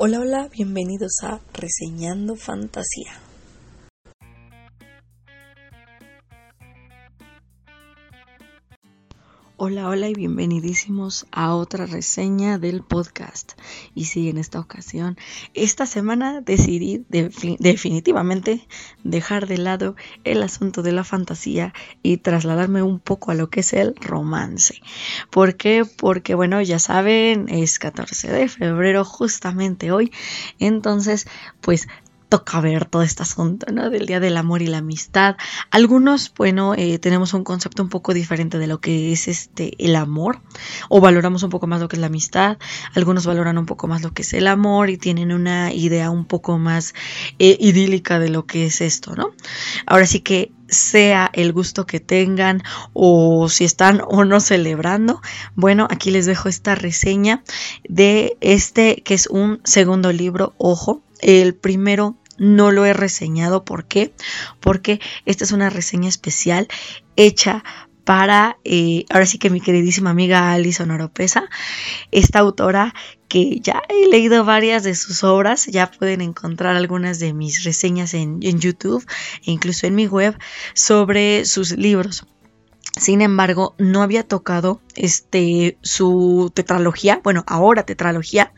Hola, hola, bienvenidos a Reseñando Fantasía. Hola, hola y bienvenidísimos a otra reseña del podcast. Y sí, en esta ocasión, esta semana decidí definitivamente dejar de lado el asunto de la fantasía y trasladarme un poco a lo que es el romance. ¿Por qué? Porque, bueno, ya saben, es 14 de febrero, justamente hoy. Entonces, pues toca ver todo este asunto, ¿no? Del Día del Amor y la Amistad. Algunos, bueno, eh, tenemos un concepto un poco diferente de lo que es este el amor, o valoramos un poco más lo que es la amistad. Algunos valoran un poco más lo que es el amor y tienen una idea un poco más eh, idílica de lo que es esto, ¿no? Ahora sí que sea el gusto que tengan o si están o no celebrando. Bueno, aquí les dejo esta reseña de este que es un segundo libro, ojo, el primero no lo he reseñado. ¿Por qué? Porque esta es una reseña especial hecha para, eh, ahora sí que mi queridísima amiga Alison Oropesa, esta autora que ya he leído varias de sus obras, ya pueden encontrar algunas de mis reseñas en, en YouTube e incluso en mi web sobre sus libros. Sin embargo, no había tocado este, su tetralogía, bueno, ahora tetralogía,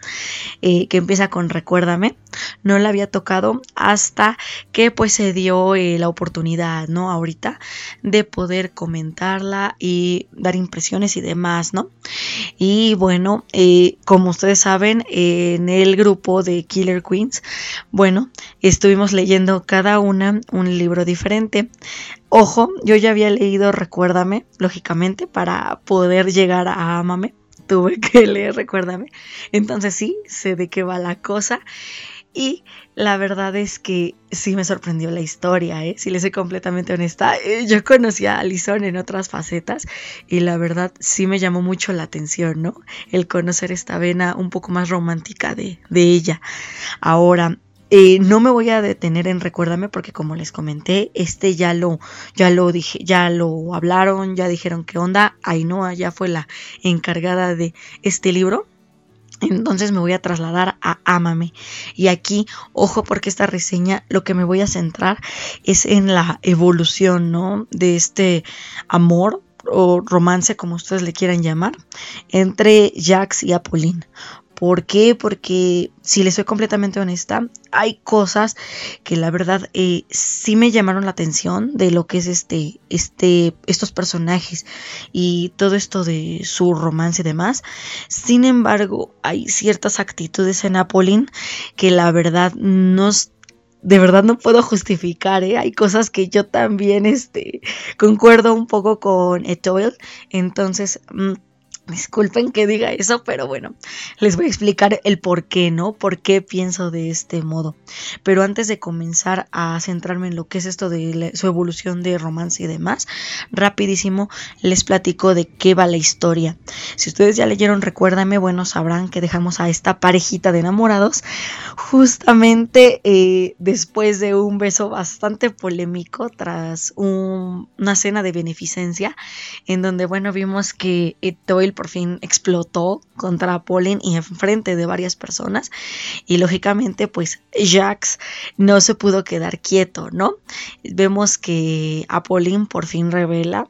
eh, que empieza con Recuérdame, no la había tocado hasta que pues se dio eh, la oportunidad, ¿no? Ahorita de poder comentarla y dar impresiones y demás, ¿no? Y bueno, eh, como ustedes saben, en el grupo de Killer Queens, bueno, estuvimos leyendo cada una un libro diferente. Ojo, yo ya había leído Recuérdame, lógicamente, para poder llegar a Amame. Tuve que leer Recuérdame. Entonces sí, sé de qué va la cosa. Y la verdad es que sí me sorprendió la historia, ¿eh? si les soy completamente honesta. Eh, yo conocí a Alison en otras facetas y la verdad sí me llamó mucho la atención, ¿no? El conocer esta vena un poco más romántica de, de ella. Ahora, eh, no me voy a detener en recuérdame porque como les comenté, este ya lo, ya lo dije, ya lo hablaron, ya dijeron qué onda. Ainhoa ya fue la encargada de este libro. Entonces me voy a trasladar a Ámame. Y aquí, ojo, porque esta reseña lo que me voy a centrar es en la evolución, ¿no? De este amor o romance, como ustedes le quieran llamar, entre Jax y Apolline. ¿Por qué? Porque si les soy completamente honesta, hay cosas que la verdad eh, sí me llamaron la atención de lo que es este, este, estos personajes y todo esto de su romance y demás. Sin embargo, hay ciertas actitudes en Apolline que la verdad no de verdad no puedo justificar, ¿eh? Hay cosas que yo también este, concuerdo un poco con Etoile. Entonces, mm, Disculpen que diga eso, pero bueno, les voy a explicar el por qué, ¿no? Por qué pienso de este modo. Pero antes de comenzar a centrarme en lo que es esto de su evolución de romance y demás, rapidísimo les platico de qué va la historia. Si ustedes ya leyeron, recuérdame, bueno, sabrán que dejamos a esta parejita de enamorados justamente eh, después de un beso bastante polémico tras una cena de beneficencia en donde, bueno, vimos que Etoile por fin explotó contra Apollin y enfrente de varias personas. Y lógicamente, pues Jax no se pudo quedar quieto, ¿no? Vemos que Apollin por fin revela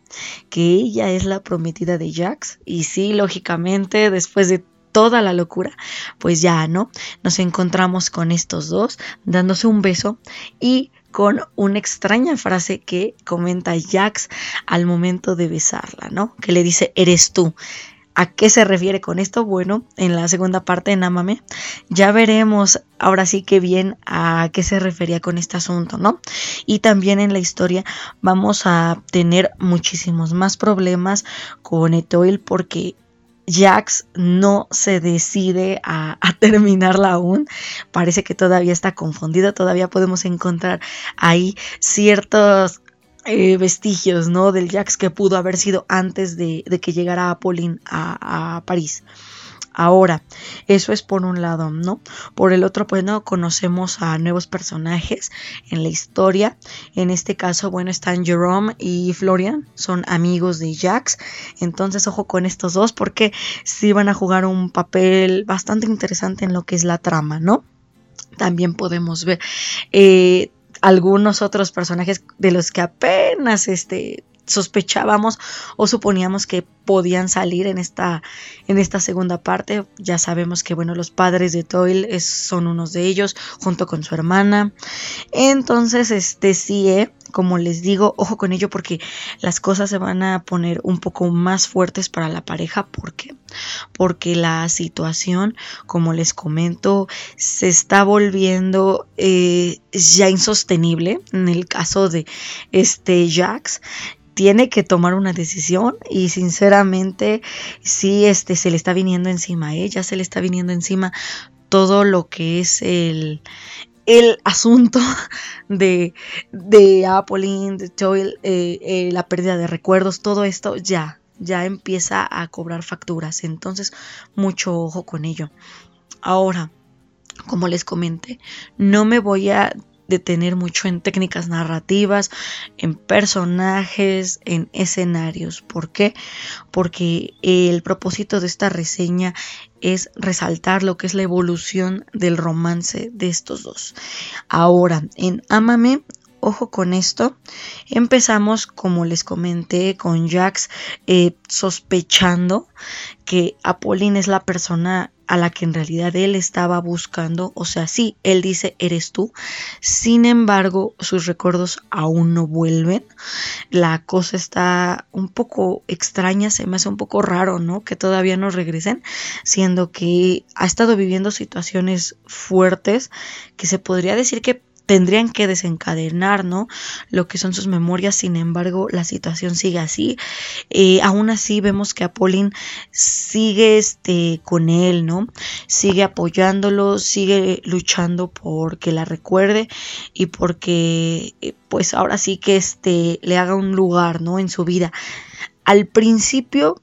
que ella es la prometida de Jax. Y sí, lógicamente, después de toda la locura, pues ya, ¿no? Nos encontramos con estos dos dándose un beso y con una extraña frase que comenta Jax al momento de besarla, ¿no? Que le dice, eres tú. ¿A qué se refiere con esto? Bueno, en la segunda parte en Amame ya veremos ahora sí que bien a qué se refería con este asunto, ¿no? Y también en la historia vamos a tener muchísimos más problemas con Etoil porque Jax no se decide a, a, terminarla aún. Parece que todavía está confundido. Todavía podemos encontrar ahí ciertos eh, vestigios, ¿no? Del Jax que pudo haber sido antes de, que llegara Apolline a, a París. Ahora, eso es por un lado, ¿no? Por el otro, pues no conocemos a nuevos personajes en la historia. En este caso, bueno, están Jerome y Florian, son amigos de Jax. Entonces, ojo con estos dos porque sí van a jugar un papel bastante interesante en lo que es la trama, ¿no? También podemos ver eh, algunos otros personajes de los que apenas este sospechábamos o suponíamos que podían salir en esta, en esta segunda parte. Ya sabemos que, bueno, los padres de Toil son unos de ellos, junto con su hermana. Entonces, este sí, ¿eh? como les digo, ojo con ello porque las cosas se van a poner un poco más fuertes para la pareja. ¿Por qué? Porque la situación, como les comento, se está volviendo eh, ya insostenible. En el caso de este Jax, tiene que tomar una decisión y sinceramente sí este se le está viniendo encima, ¿eh? ya se le está viniendo encima todo lo que es el, el asunto de, de Apolline, de Toil, eh, eh, la pérdida de recuerdos, todo esto ya, ya empieza a cobrar facturas. Entonces, mucho ojo con ello. Ahora, como les comenté, no me voy a detener mucho en técnicas narrativas, en personajes, en escenarios. ¿Por qué? Porque el propósito de esta reseña es resaltar lo que es la evolución del romance de estos dos. Ahora, en Amame ojo con esto. Empezamos, como les comenté, con Jax eh, sospechando que Apolline es la persona a la que en realidad él estaba buscando. O sea, sí, él dice, eres tú. Sin embargo, sus recuerdos aún no vuelven. La cosa está un poco extraña, se me hace un poco raro, ¿no? Que todavía no regresen, siendo que ha estado viviendo situaciones fuertes que se podría decir que tendrían que desencadenar, ¿no? Lo que son sus memorias, sin embargo, la situación sigue así. Eh, aún así vemos que Apollín sigue este, con él, ¿no? Sigue apoyándolo, sigue luchando porque la recuerde y porque, eh, pues ahora sí que este, le haga un lugar, ¿no? En su vida. Al principio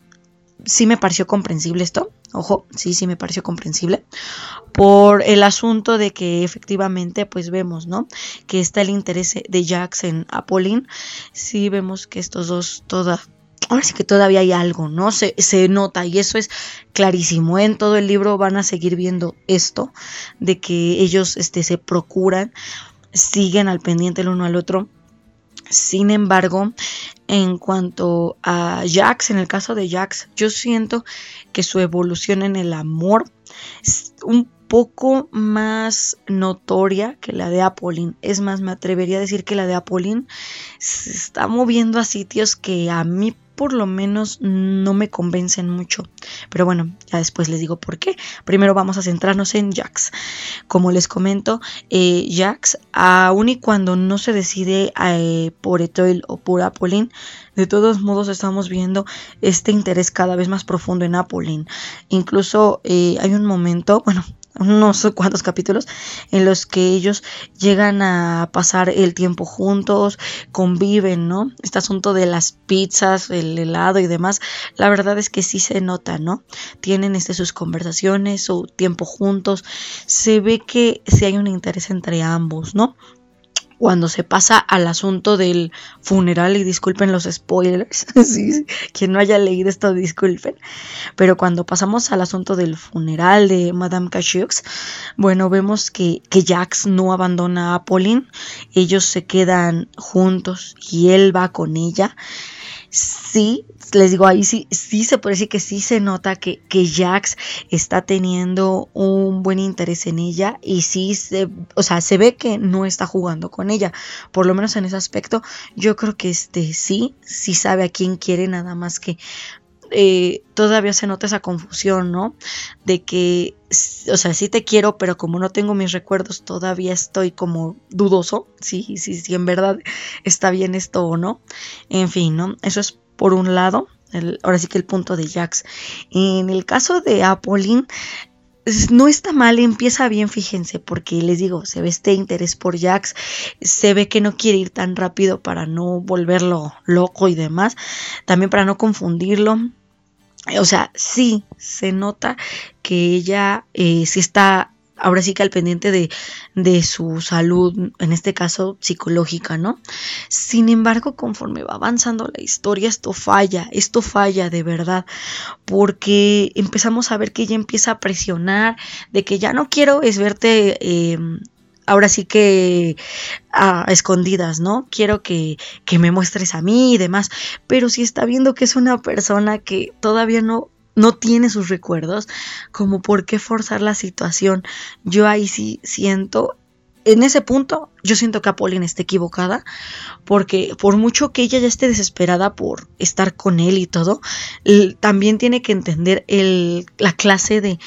sí me pareció comprensible esto, ojo, sí, sí me pareció comprensible, por el asunto de que efectivamente, pues vemos, ¿no? Que está el interés de Jax en Apolline, sí vemos que estos dos toda, ahora sí que todavía hay algo, ¿no? Se, se, nota y eso es clarísimo. En todo el libro van a seguir viendo esto, de que ellos este, se procuran, siguen al pendiente el uno al otro. Sin embargo, en cuanto a Jax, en el caso de Jax, yo siento que su evolución en el amor es un poco más notoria que la de Apolline. Es más, me atrevería a decir que la de Apolline se está moviendo a sitios que a mí por lo menos no me convencen mucho. Pero bueno, ya después les digo por qué. Primero vamos a centrarnos en Jax. Como les comento, eh, Jax, aun y cuando no se decide eh, por Etoile o por Apolline, de todos modos estamos viendo este interés cada vez más profundo en Apolline. Incluso eh, hay un momento, bueno, no sé cuántos capítulos en los que ellos llegan a pasar el tiempo juntos, conviven, ¿no? Este asunto de las pizzas, el helado y demás, la verdad es que sí se nota, ¿no? Tienen este, sus conversaciones, su tiempo juntos, se ve que sí hay un interés entre ambos, ¿no? Cuando se pasa al asunto del funeral, y disculpen los spoilers, quien no haya leído esto, disculpen, pero cuando pasamos al asunto del funeral de Madame Cacheux, bueno, vemos que, que Jax no abandona a Pauline, ellos se quedan juntos y él va con ella sí, les digo, ahí sí, sí se puede decir que sí se nota que, que Jax está teniendo un buen interés en ella y sí se, o sea, se ve que no está jugando con ella. Por lo menos en ese aspecto, yo creo que este sí, sí sabe a quién quiere, nada más que eh, todavía se nota esa confusión, ¿no? De que, o sea, sí te quiero, pero como no tengo mis recuerdos, todavía estoy como dudoso, sí, sí, sí, en verdad está bien esto o no. En fin, ¿no? Eso es por un lado. ahora sí que el punto de Jax. En el caso de Apolline, no está mal, empieza bien, fíjense, porque les digo, se ve este interés por Jax, se ve que no quiere ir tan rápido para no volverlo loco y demás, también para no confundirlo. O sea, sí se nota que ella eh, sí está ahora sí que al pendiente de, de, su salud, en este caso psicológica, ¿no? Sin embargo, conforme va avanzando la historia, esto falla, esto falla de verdad, porque empezamos a ver que ella empieza a presionar, de que ya no quiero es verte... Eh, ahora sí que a escondidas, ¿no? Quiero que, que, me muestres a mí y demás, pero si está viendo que es una persona que todavía no no tiene sus recuerdos, como por qué forzar la situación. Yo ahí sí siento, en ese punto, yo siento que Apolline está equivocada, porque por mucho que ella ya esté desesperada por estar con él y todo, también tiene que entender la clase de,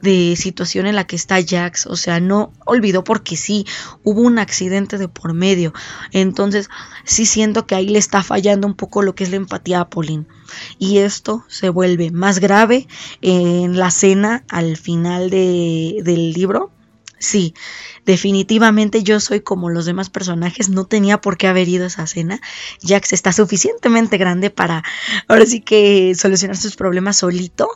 de situación en la que está Jax, o sea, no olvidó porque sí, hubo un accidente de por medio, entonces sí siento que ahí le está fallando un poco lo que es la empatía a Pauline. Y esto se vuelve más grave en la cena al final de, del libro. Sí, definitivamente yo soy como los demás personajes, no tenía por qué haber ido a esa cena. Jax está suficientemente grande para ahora sí que solucionar sus problemas solito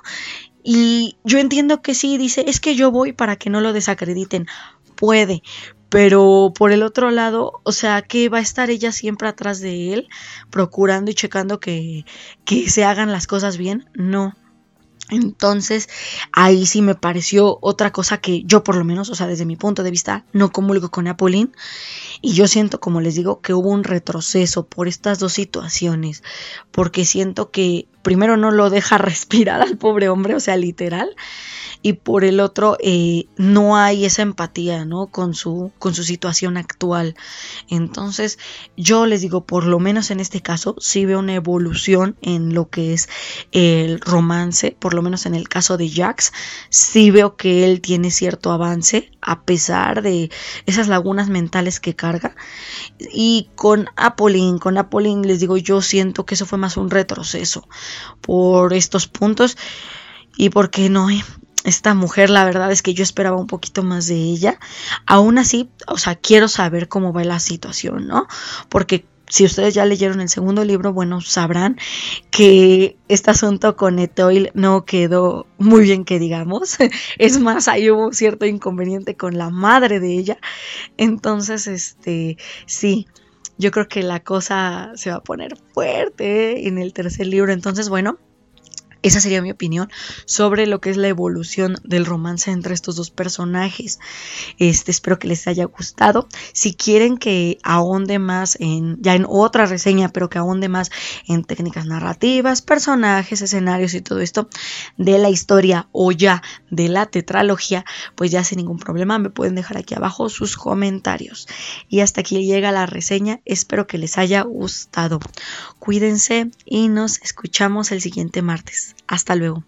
y yo entiendo que sí, dice, es que yo voy para que no lo desacrediten. Puede, pero por el otro lado, o sea, que va a estar ella siempre atrás de él, procurando y checando que, que se hagan las cosas bien. No. Entonces, ahí sí me pareció otra cosa que yo por lo menos, o sea, desde mi punto de vista, no comulgo con Apolín. Y yo siento, como les digo, que hubo un retroceso por estas dos situaciones. Porque siento que primero no lo deja respirar al pobre hombre, o sea, literal y por el otro eh, no hay esa empatía ¿no? con, su, con su situación actual. Entonces yo les digo, por lo menos en este caso, sí veo una evolución en lo que es el romance, por lo menos en el caso de Jax, sí veo que él tiene cierto avance a pesar de esas lagunas mentales que carga. Y con Apolline, con Apolline les digo, yo siento que eso fue más un retroceso por estos puntos. Y porque no, esta mujer, la verdad es que yo esperaba un poquito más de ella. Aún así, o sea, quiero saber cómo va la situación, ¿no? Porque si ustedes ya leyeron el segundo libro, bueno, sabrán que este asunto con Etoil no quedó muy bien que digamos. Es más, ahí hubo cierto inconveniente con la madre de ella. Entonces, este, sí, yo creo que la cosa se va a poner fuerte en el tercer libro. Entonces, bueno, esa sería mi opinión sobre lo que es la evolución del romance entre estos dos personajes. Este, espero que les haya gustado. Si quieren que ahonde más en, ya en otra reseña, pero que ahonde más en técnicas narrativas, personajes, escenarios y todo esto de la historia o ya de la tetralogía, pues ya sin ningún problema me pueden dejar aquí abajo sus comentarios. Y hasta aquí llega la reseña. Espero que les haya gustado. Cuídense y nos escuchamos el siguiente martes. Hasta luego.